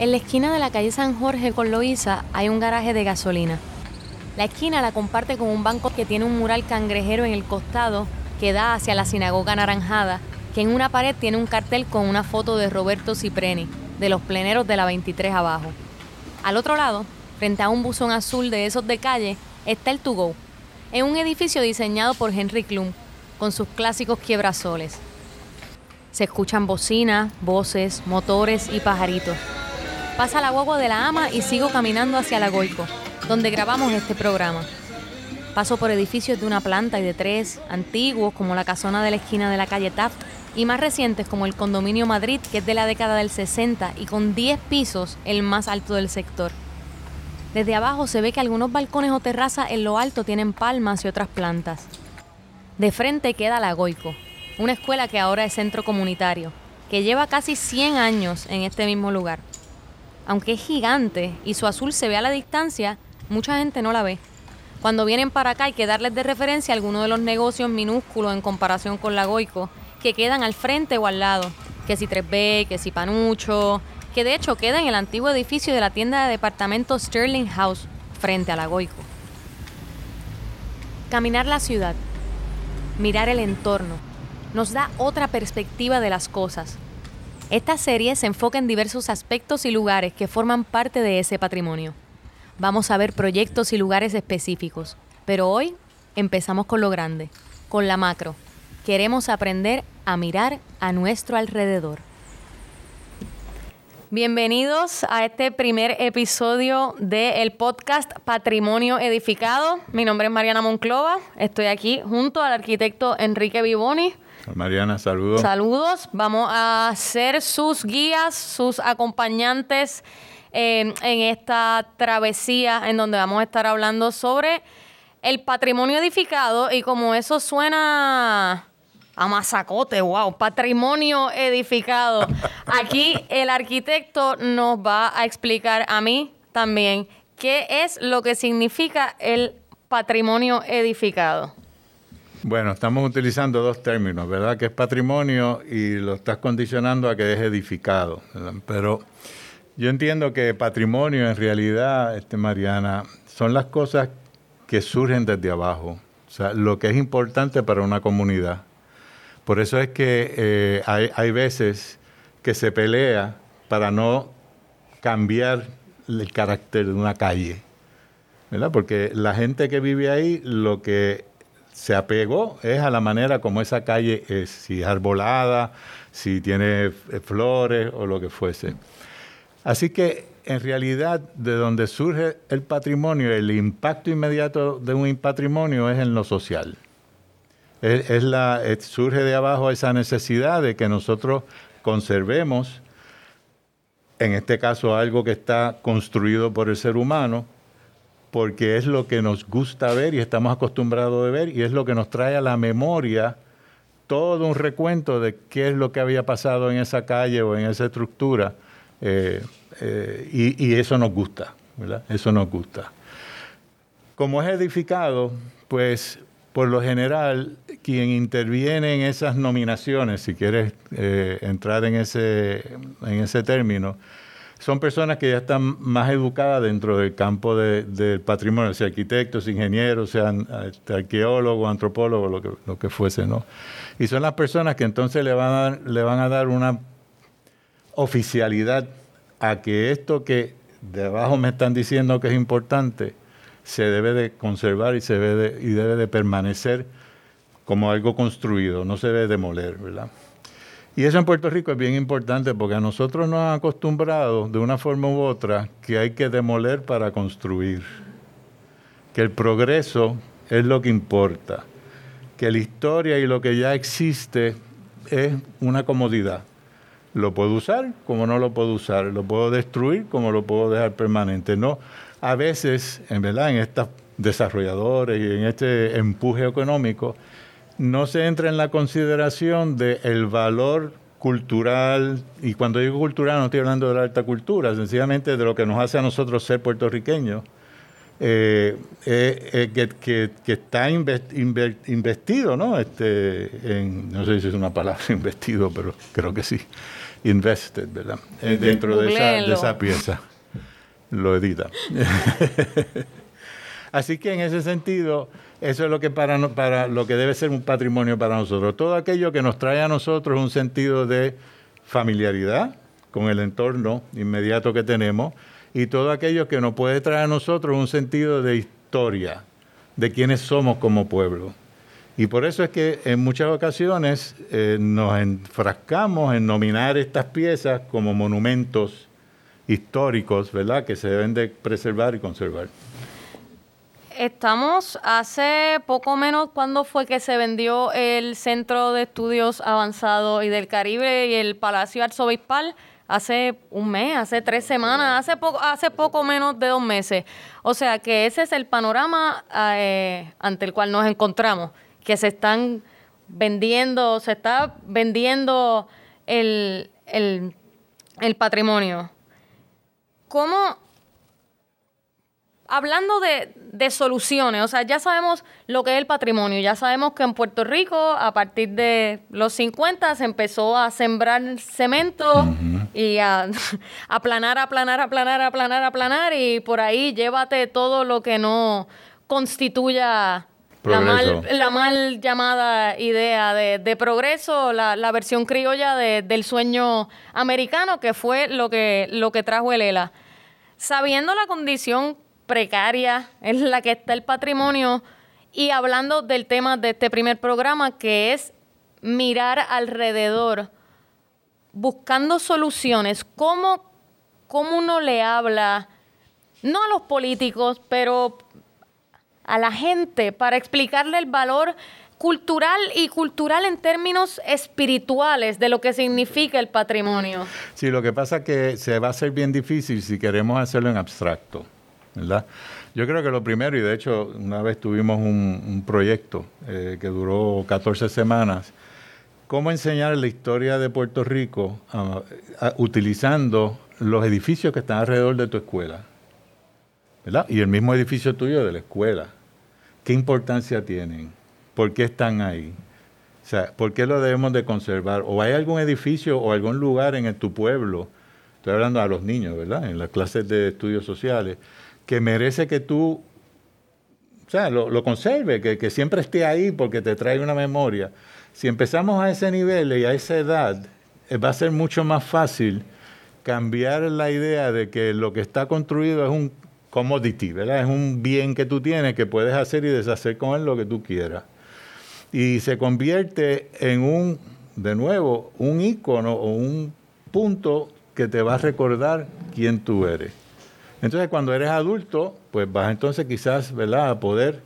En la esquina de la calle San Jorge con Loíza hay un garaje de gasolina. La esquina la comparte con un banco que tiene un mural cangrejero en el costado que da hacia la sinagoga anaranjada, que en una pared tiene un cartel con una foto de Roberto Cipreni, de los pleneros de la 23 abajo. Al otro lado, frente a un buzón azul de esos de calle, está el To Go, en un edificio diseñado por Henry Klum, con sus clásicos quiebrasoles. Se escuchan bocinas, voces, motores y pajaritos. Pasa la guagua de la ama y sigo caminando hacia la Goico, donde grabamos este programa. Paso por edificios de una planta y de tres, antiguos como la casona de la esquina de la calle Taft, y más recientes como el Condominio Madrid, que es de la década del 60 y con 10 pisos, el más alto del sector. Desde abajo se ve que algunos balcones o terrazas en lo alto tienen palmas y otras plantas. De frente queda la Goico, una escuela que ahora es centro comunitario, que lleva casi 100 años en este mismo lugar. Aunque es gigante y su azul se ve a la distancia, mucha gente no la ve. Cuando vienen para acá hay que darles de referencia algunos de los negocios minúsculos en comparación con la Goico, que quedan al frente o al lado, que si 3B, que si Panucho, que de hecho queda en el antiguo edificio de la tienda de departamentos Sterling House, frente a la Goico. Caminar la ciudad, mirar el entorno, nos da otra perspectiva de las cosas. Esta serie se enfoca en diversos aspectos y lugares que forman parte de ese patrimonio. Vamos a ver proyectos y lugares específicos, pero hoy empezamos con lo grande, con la macro. Queremos aprender a mirar a nuestro alrededor. Bienvenidos a este primer episodio del podcast Patrimonio Edificado. Mi nombre es Mariana Monclova. Estoy aquí junto al arquitecto Enrique Vivoni. Mariana, saludos. Saludos. Vamos a ser sus guías, sus acompañantes eh, en esta travesía en donde vamos a estar hablando sobre el patrimonio edificado y como eso suena a masacote, wow, patrimonio edificado. Aquí el arquitecto nos va a explicar a mí también qué es lo que significa el patrimonio edificado. Bueno, estamos utilizando dos términos, ¿verdad? Que es patrimonio y lo estás condicionando a que es edificado. ¿verdad? Pero yo entiendo que patrimonio en realidad, este, Mariana, son las cosas que surgen desde abajo. O sea, lo que es importante para una comunidad. Por eso es que eh, hay, hay veces que se pelea para no cambiar el carácter de una calle. ¿verdad? Porque la gente que vive ahí lo que se apegó es a la manera como esa calle es, si es arbolada, si tiene eh, flores o lo que fuese. Así que en realidad de donde surge el patrimonio, el impacto inmediato de un patrimonio es en lo social. Es, la, surge de abajo esa necesidad de que nosotros conservemos, en este caso algo que está construido por el ser humano, porque es lo que nos gusta ver y estamos acostumbrados a ver y es lo que nos trae a la memoria todo un recuento de qué es lo que había pasado en esa calle o en esa estructura eh, eh, y, y eso nos gusta, ¿verdad? Eso nos gusta. Como es edificado, pues por lo general quien interviene en esas nominaciones, si quieres eh, entrar en ese, en ese término, son personas que ya están más educadas dentro del campo de- del patrimonio, sea arquitectos, ingenieros, sean este, arqueólogos, antropólogos, lo que, lo que fuese, ¿no? Y son las personas que entonces le van a le van a dar una oficialidad a que esto que de abajo me están diciendo que es importante, se debe de conservar y, se debe de, y debe de permanecer como algo construido, no se debe demoler, ¿verdad? Y eso en Puerto Rico es bien importante porque a nosotros nos han acostumbrado de una forma u otra que hay que demoler para construir, que el progreso es lo que importa, que la historia y lo que ya existe es una comodidad. Lo puedo usar como no lo puedo usar, lo puedo destruir como lo puedo dejar permanente. No, a veces, en verdad, en estas desarrolladores y en este empuje económico, no se entra en la consideración del valor cultural, y cuando digo cultural no estoy hablando de la alta cultura, sencillamente de lo que nos hace a nosotros ser puertorriqueños, eh, eh, eh, que, está investido, ¿no? Este, en, no sé si es una palabra investido, pero creo que sí, invested, ¿verdad? dentro de esa, de esa pieza. Lo edita. Así que en ese sentido, eso es lo que para, para lo que debe ser un patrimonio para nosotros. Todo aquello que nos trae a nosotros un sentido de familiaridad con el entorno inmediato que tenemos y todo aquello que nos puede traer a nosotros un sentido de historia, de quiénes somos como pueblo. Y por eso es que en muchas ocasiones eh, nos enfrascamos en nominar estas piezas como monumentos históricos, ¿verdad?, que se deben de preservar y conservar. Estamos hace poco menos cuando fue que se vendió el Centro de Estudios Avanzados y del Caribe y el Palacio Arzobispal hace un mes, hace tres semanas, hace poco, hace poco menos de dos meses. O sea que ese es el panorama eh, ante el cual nos encontramos, que se están vendiendo, se está vendiendo el, el, el patrimonio. ¿Cómo hablando de, soluciones, o sea, ya sabemos lo que es el patrimonio, ya sabemos que en Puerto Rico a partir de los 50 se empezó a sembrar cemento y a aplanar, aplanar, aplanar, aplanar, aplanar y por ahí llévate todo lo que no constituya la mal, la mal, llamada idea de, progreso, la, la, versión criolla del sueño americano, que fue lo que, lo que trajo el ELA. Sabiendo la condición precaria en la que está el patrimonio y hablando del tema de este primer programa que es mirar alrededor, buscando soluciones, cómo, cómo uno le habla, no a los políticos, pero a la gente para explicarle el valor cultural y cultural en términos espirituales de lo que significa el patrimonio. Sí, lo que pasa es que se va a hacer bien difícil si queremos hacerlo en abstracto. Yo creo que lo primero, y de hecho una vez tuvimos un, proyecto eh, que duró 14 semanas, cómo enseñar la historia de Puerto Rico utilizando los edificios que están alrededor de tu escuela, ¿verdad? Y el mismo edificio tuyo de la escuela. ¿Qué importancia tienen? ¿Por qué están ahí? O sea, ¿por qué lo debemos de conservar? ¿O hay algún edificio o algún lugar en tu pueblo? Estoy hablando a los niños, ¿verdad? En las clases de estudios sociales que merece que tú o sea, lo, conserve, que, siempre esté ahí porque te trae una memoria. Si empezamos a ese nivel y a esa edad, eh, va a ser mucho más fácil cambiar la idea de que lo que está construido es un commodity, ¿verdad? Es un bien que tú tienes que puedes hacer y deshacer con él lo que tú quieras. Y se convierte en un, de nuevo, un icono o un punto que te va a recordar quién tú eres. Entonces, cuando eres adulto, pues vas entonces quizás, ¿verdad?, a poder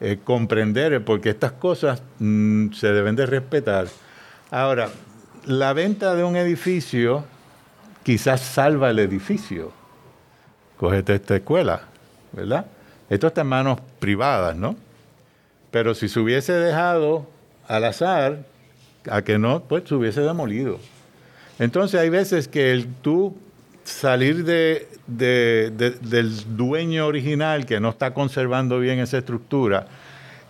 eh, comprender porque estas cosas mm, se deben de respetar. Ahora, la venta de un edificio quizás salva el edificio. Cógete esta escuela, ¿verdad? Esto está en manos privadas, ¿no? Pero si se hubiese dejado al azar, a que no, pues se hubiese demolido. Entonces hay veces que el tú salir de, del dueño original que no está conservando bien esa estructura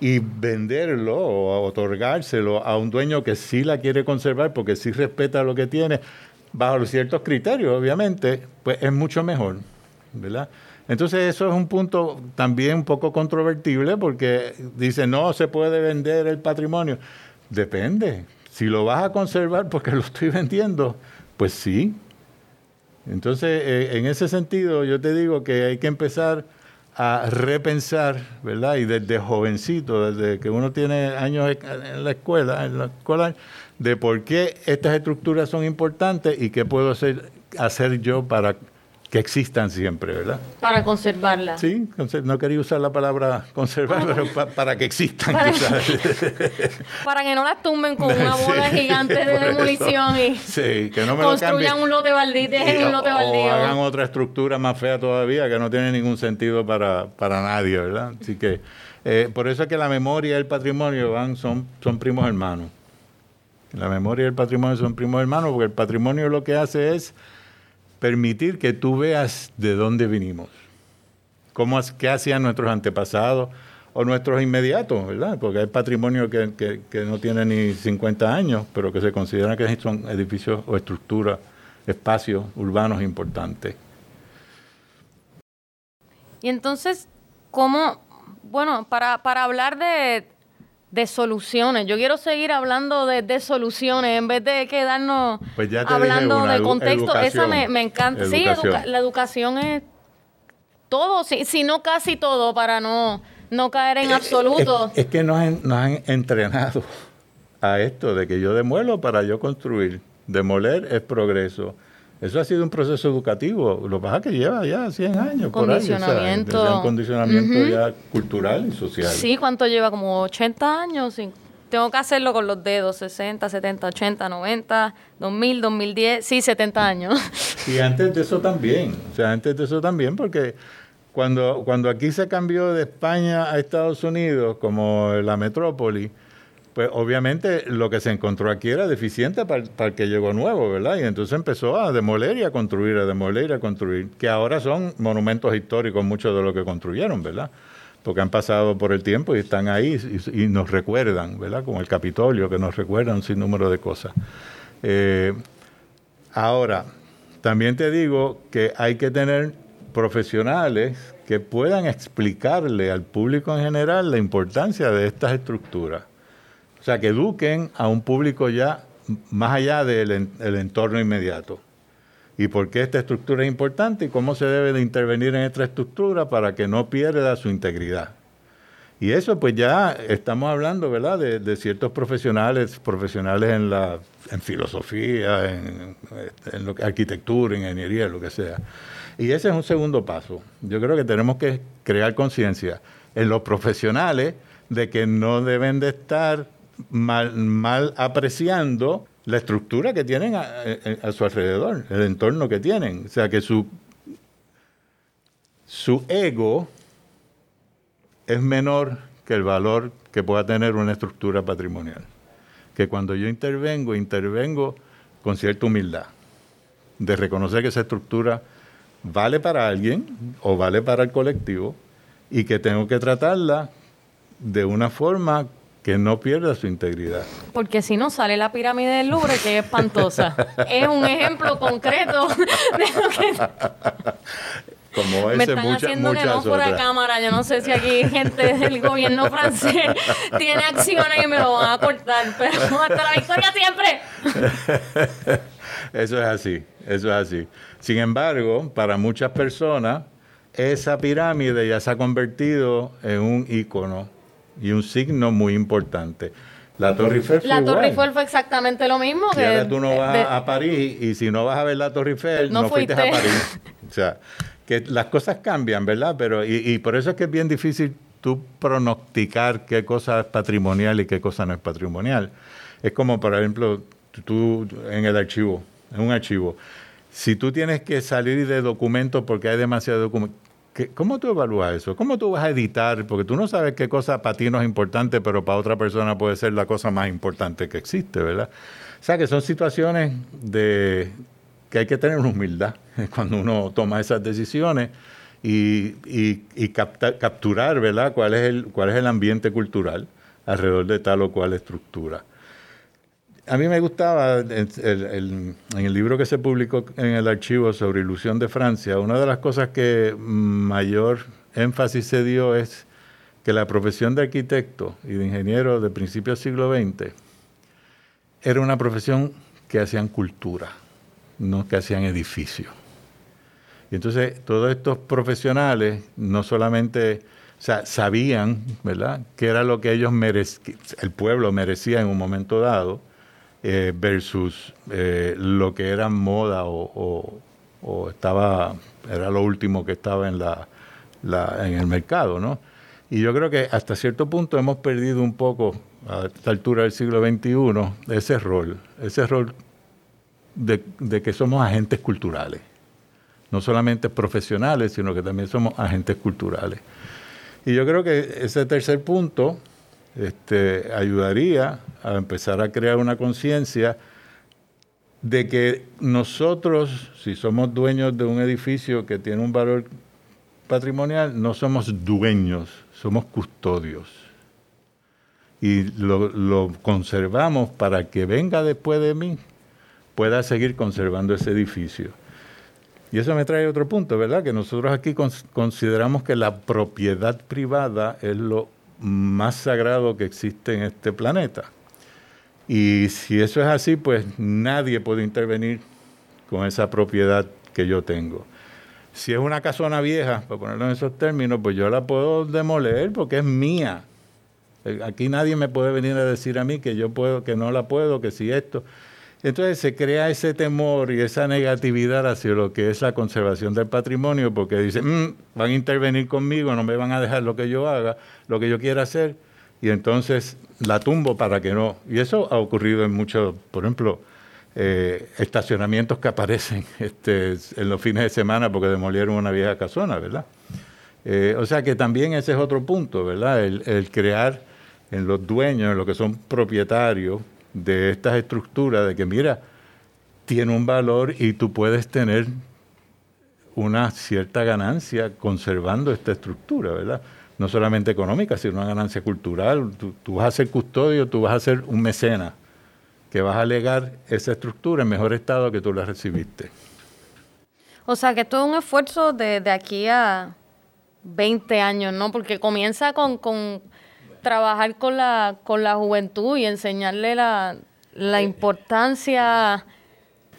y venderlo o otorgárselo a un dueño que sí la quiere conservar porque sí respeta lo que tiene, bajo ciertos criterios, obviamente, pues es mucho mejor, ¿verdad? Entonces eso es un punto también un poco controvertible porque dice, no se puede vender el patrimonio. Depende. Si lo vas a conservar porque lo estoy vendiendo, pues sí, entonces, eh, en ese sentido, yo te digo que hay que empezar a repensar, ¿verdad? Y desde jovencito, desde que uno tiene años en la escuela, en la escuela, de por qué estas estructuras son importantes y qué puedo hacer, hacer yo para que existan siempre, ¿verdad? Para conservarla. Sí, no quería usar la palabra conservar, pero para que existan. Para, que no las tumben con una bola gigante de demolición y que no me construyan un lote baldío, dejen un lote baldío. O hagan otra estructura más fea todavía que no tiene ningún sentido para, para nadie, ¿verdad? Así que eh, por eso es que la memoria y el patrimonio van, son, son primos hermanos. La memoria y el patrimonio son primos hermanos porque el patrimonio lo que hace es permitir que tú veas de dónde vinimos, cómo, qué hacían nuestros antepasados o nuestros inmediatos, ¿verdad? Porque hay patrimonio que, no tiene ni 50 años, pero que se considera que son edificios o estructuras, espacios urbanos importantes. Y entonces, ¿cómo, bueno, para, para hablar de, de soluciones. Yo quiero seguir hablando de, soluciones en vez de quedarnos pues hablando de contexto. Esa me, encanta. Sí, la educación es todo, si, no casi todo, para no, no caer en absoluto. Es, que nos, han entrenado a esto de que yo demuelo para yo construir. Demoler es progreso. Eso ha sido un proceso educativo. Lo que pasa es que lleva ya 100 años. Condicionamiento. Por ahí, un condicionamiento ya cultural y social. Sí, ¿cuánto lleva? Como 80 años. Tengo que hacerlo con los dedos, 60, 70, 80, 90, 2000, 2010, sí, 70 años. Y antes de eso también, o sea, antes de eso también, porque cuando, cuando aquí se cambió de España a Estados Unidos como la metrópoli, pues obviamente lo que se encontró aquí era deficiente para, el que llegó nuevo, ¿verdad? Y entonces empezó a demoler y a construir, a demoler y a construir, que ahora son monumentos históricos muchos de lo que construyeron, ¿verdad? Porque han pasado por el tiempo y están ahí y, nos recuerdan, ¿verdad? Como el Capitolio, que nos recuerda un sinnúmero de cosas. Eh, ahora, también te digo que hay que tener profesionales que puedan explicarle al público en general la importancia de estas estructuras o sea, que eduquen a un público ya más allá del entorno inmediato. Y por qué esta estructura es importante y cómo se debe de intervenir en esta estructura para que no pierda su integridad. Y eso pues ya estamos hablando, ¿verdad?, de, ciertos profesionales, profesionales en la filosofía, en, en arquitectura, ingeniería, lo que sea. Y ese es un segundo paso. Yo creo que tenemos que crear conciencia en los profesionales de que no deben de estar mal, apreciando la estructura que tienen a, su alrededor, el entorno que tienen. O sea, que su, su ego es menor que el valor que pueda tener una estructura patrimonial. Que cuando yo intervengo, intervengo con cierta humildad, de reconocer que esa estructura vale para alguien o vale para el colectivo y que tengo que tratarla de una forma que no pierda su integridad. Porque si no sale la pirámide del Louvre, que es espantosa. es un ejemplo concreto de lo que... Como ese, Me están haciendo que no fuera cámara. Yo no sé si aquí gente del gobierno francés tiene acciones y me lo van a cortar, pero hasta la victoria siempre. Eso es así, eso es así. Sin embargo, para muchas personas, esa pirámide ya se ha convertido en un ícono y un signo muy importante. La Torre Eiffel fue La Torre Eiffel fue exactamente lo mismo. Que, ahora tú no vas a París y si no vas a ver la Torre Eiffel, no, fuiste. a París. O sea, que las cosas cambian, ¿verdad? Pero y, por eso es que es bien difícil tú pronosticar qué cosa es patrimonial y qué cosa no es patrimonial. Es como, por ejemplo, tú en el archivo, en un archivo, si tú tienes que salir de documentos porque hay demasiado documentos, ¿Cómo tú evalúas eso? ¿Cómo tú vas a editar? Porque tú no sabes qué cosa para ti no es importante, pero para otra persona puede ser la cosa más importante que existe, ¿verdad? O sea, que son situaciones de que hay que tener humildad cuando uno toma esas decisiones y, capturar, ¿verdad? ¿Cuál es, el, ¿Cuál es el ambiente cultural alrededor de tal o cual estructura? A mí me gustaba, en el libro que se publicó en el archivo sobre Ilusión de Francia, una de las cosas que mayor énfasis se dio es que la profesión de arquitecto y de ingeniero de principios del siglo XX era una profesión que hacían cultura, no que hacían edificios. Y entonces todos estos profesionales no solamente sabían, ¿verdad?, qué era lo que ellos merecían, el pueblo merecía en un momento dado, eh, versus eh, lo que era moda o, o estaba, era lo último que estaba en, la, en el mercado, ¿no? Y yo creo que hasta cierto punto hemos perdido un poco, a esta altura del siglo XXI, ese rol, ese rol de, de que somos agentes culturales. No solamente profesionales, sino que también somos agentes culturales. Y yo creo que ese tercer punto este, ayudaría a empezar a crear una conciencia de que nosotros, si somos dueños de un edificio que tiene un valor patrimonial, no somos dueños, somos custodios. Y lo, conservamos para que venga después de mí, pueda seguir conservando ese edificio. Y eso me trae otro punto, ¿verdad? Que nosotros aquí consideramos que la propiedad privada es lo más sagrado que existe en este planeta. Y si eso es así, pues nadie puede intervenir con esa propiedad que yo tengo. Si es una casona vieja, para ponerlo en esos términos, pues yo la puedo demoler porque es mía. Eh, aquí nadie me puede venir a decir a mí que yo puedo, que no la puedo, que si esto. Entonces se crea ese temor y esa negatividad hacia lo que es la conservación del patrimonio, porque dicen, mm, van a intervenir conmigo, no me van a dejar lo que yo haga, lo que yo quiera hacer, y entonces la tumbo para que no. Y eso ha ocurrido en muchos, por ejemplo, eh, estacionamientos que aparecen este, en los fines de semana porque demolieron una vieja casona, ¿verdad? Eh, o sea que también ese es otro punto, ¿verdad? El, el crear en los dueños, en los que son propietarios, de estas estructuras, de que mira, tiene un valor y tú puedes tener una cierta ganancia conservando esta estructura, ¿verdad? No solamente económica, sino una ganancia cultural. Tú, vas a ser custodio, tú vas a ser un mecena, que vas a legar esa estructura en mejor estado que tú la recibiste. O sea, que esto es un esfuerzo de, de aquí a 20 años, ¿no? Porque comienza con, con trabajar con la, con la juventud y enseñarle la, la importancia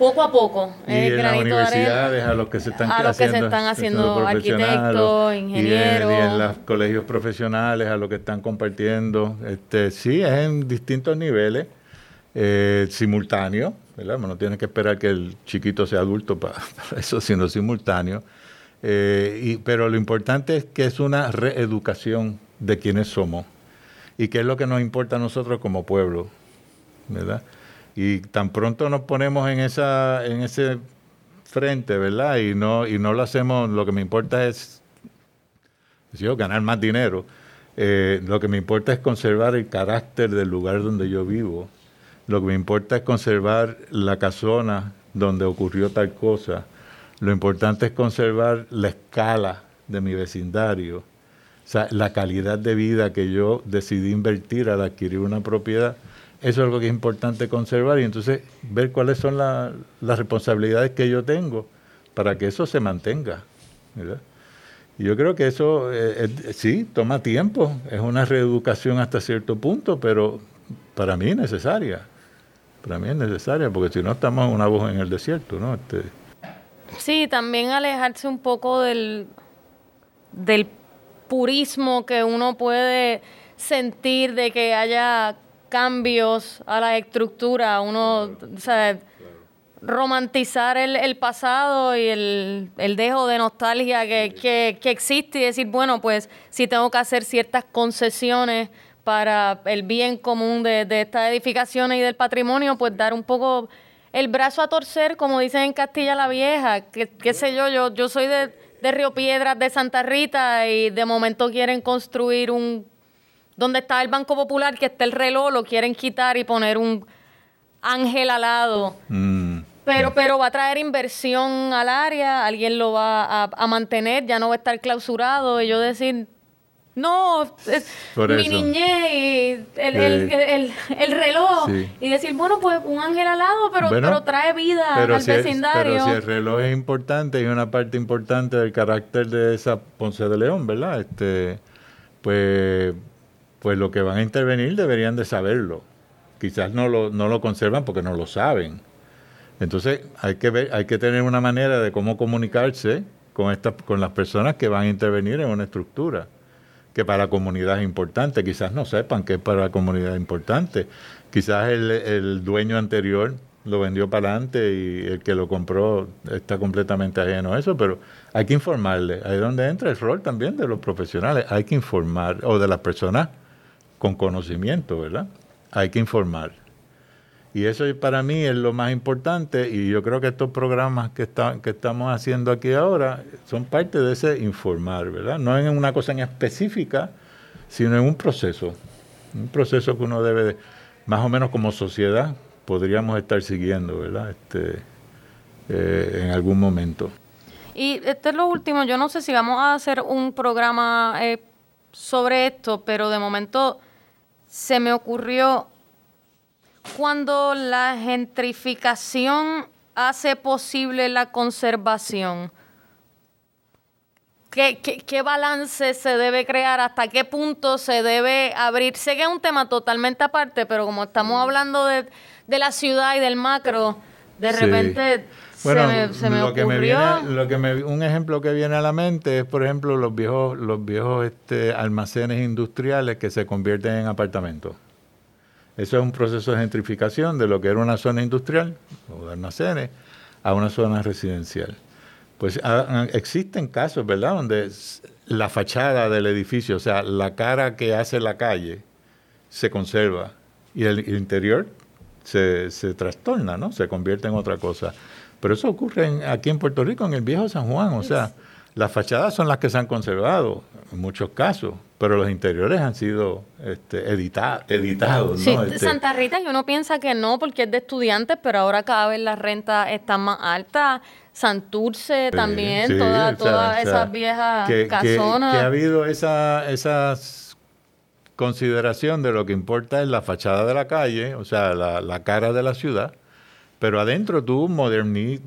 poco a poco. Y en las universidades, a los que se están, a los que se están haciendo arquitectos, ingenieros. Y en, los colegios profesionales, a los que están compartiendo. Este, sí, es en distintos niveles, eh, simultáneos, ¿verdad? No tienes que esperar que el chiquito sea adulto para, eso, sino simultáneo. Eh, y, pero lo importante es que es una reeducación de quienes somos y qué es lo que nos importa a nosotros como pueblo, ¿verdad? Y tan pronto nos ponemos en esa en ese frente, ¿verdad? Y no y no lo hacemos, lo que me importa es ganar más dinero. Eh, lo que me importa es conservar el carácter del lugar donde yo vivo. Lo que me importa es conservar la casona donde ocurrió tal cosa. Lo importante es conservar la escala de mi vecindario sea, la calidad de vida que yo decidí invertir al adquirir una propiedad, eso es algo que es importante conservar y entonces ver cuáles son las responsabilidades que yo tengo para que eso se mantenga. Y yo creo que eso eh, sí, toma tiempo, es una reeducación hasta cierto punto, pero para mí es necesaria. Para mí es necesaria, porque si no estamos una voz en el desierto, ¿no? Este, sí, también alejarse un poco del, del purismo que uno puede sentir de que haya cambios a la estructura, uno, romantizar el, pasado y el, dejo de nostalgia que, existe y decir, bueno, pues si tengo que hacer ciertas concesiones para el bien común de, de estas edificaciones y del patrimonio, pues dar un poco el brazo a torcer, como dicen en Castilla la Vieja, que, qué sé yo, yo, yo soy de de Río Piedras de Santa Rita y de momento quieren construir un donde está el Banco Popular, que está el reloj, lo quieren quitar y poner un ángel al lado. Mm, pero, pero va a traer inversión al área, alguien lo va a, a, mantener, ya no va a estar clausurado. Y yo decir, no, es mi niñez, el, el, el, reloj. Y decir, bueno, pues un ángel al lado, pero, pero trae vida al vecindario. pero si el reloj es importante y una parte importante del carácter de esa Ponce de León, ¿verdad? Este, pues, pues lo que van a intervenir deberían de saberlo. Quizás no lo, no lo conservan porque no lo saben. Entonces hay que ver, hay que tener una manera de cómo comunicarse con, esta, con las personas que van a intervenir en una estructura que para la comunidad es importante, quizás no sepan que es para la comunidad importante, quizás el, dueño anterior lo vendió para adelante y el que lo compró está completamente ajeno a eso, pero hay que informarle. Ahí es donde entra el rol también de los profesionales. Hay que informar, o de las personas con conocimiento, ¿verdad? Hay que informar. Y eso para mí es lo más importante y yo creo que estos programas que, que estamos haciendo aquí ahora son parte de ese informar, ¿verdad? No en una cosa en específica, sino en un proceso, un proceso que uno debe, más o menos como sociedad, podríamos estar siguiendo, ¿verdad? Este, eh, en algún momento. Y este es lo último, yo no sé si vamos a hacer un programa eh, sobre esto, pero de momento se me ocurrió cuando la gentrificación hace posible la conservación. ¿Qué, qué, balance se debe crear? ¿Hasta qué punto se debe abrir? Sé que es un tema totalmente aparte, pero como estamos hablando de, la ciudad y del macro, de repente se me, se me ocurrió... lo que me, un ejemplo que viene a la mente es, por ejemplo, los viejos, los viejos este, almacenes industriales que se convierten en apartamentos. Eso es un proceso de gentrificación de lo que era una zona industrial o de almacenes a una zona residencial. Pues ah, ah, existen casos, ¿verdad?, donde la fachada del edificio, o sea, la cara que hace la calle, se conserva y el interior se, trastorna, ¿no? Se convierte en otra cosa. Pero eso ocurre aquí en Puerto Rico, en el viejo San Juan, o sea, las fachadas son las que se han conservado en muchos casos, pero los interiores han sido este, editados. Sí, este, Santa Rita, y uno piensa que no porque es de estudiantes, pero ahora cada vez las rentas están más altas. Santurce también, todas esas viejas casonas. Que, ha habido esa, esa consideración de lo que importa es la fachada de la calle, o sea, la, la cara de la ciudad, pero adentro tú moderniz,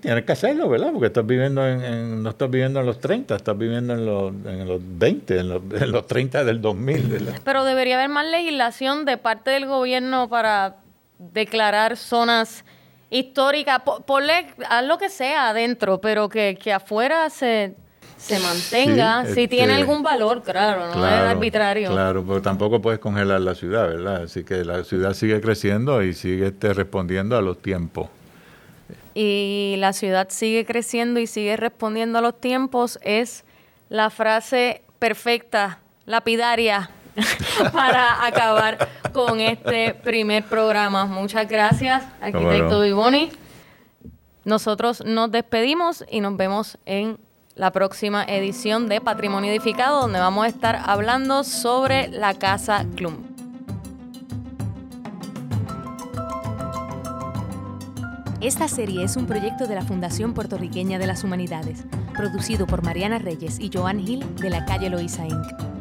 tienes que hacerlo, ¿verdad? Porque estás viviendo en, no estás viviendo en los 30, estás viviendo en los, en los 20, en los, en los 30 del 2000, ¿verdad? Pero debería haber más legislación de parte del gobierno para declarar zonas históricas. Ponle, haz lo que sea adentro, pero que, que afuera se se mantenga, si tiene este, algún valor, claro, no es arbitrario. Claro, pero tampoco puedes congelar la ciudad, ¿verdad? Así que la ciudad sigue creciendo y sigue este, respondiendo a los tiempos. Y la ciudad sigue creciendo y sigue respondiendo a los tiempos es la frase perfecta, lapidaria, para acabar con este primer programa. Muchas gracias, arquitecto Vivoni. Nosotros nos despedimos y nos vemos en la próxima edición de Patrimonio Edificado, donde vamos a estar hablando sobre la Casa Clum. Esta serie es un proyecto de la Fundación Puertorriqueña de las Humanidades, producido por Mariana Reyes y Joan Gil de la calle Loíza Inc.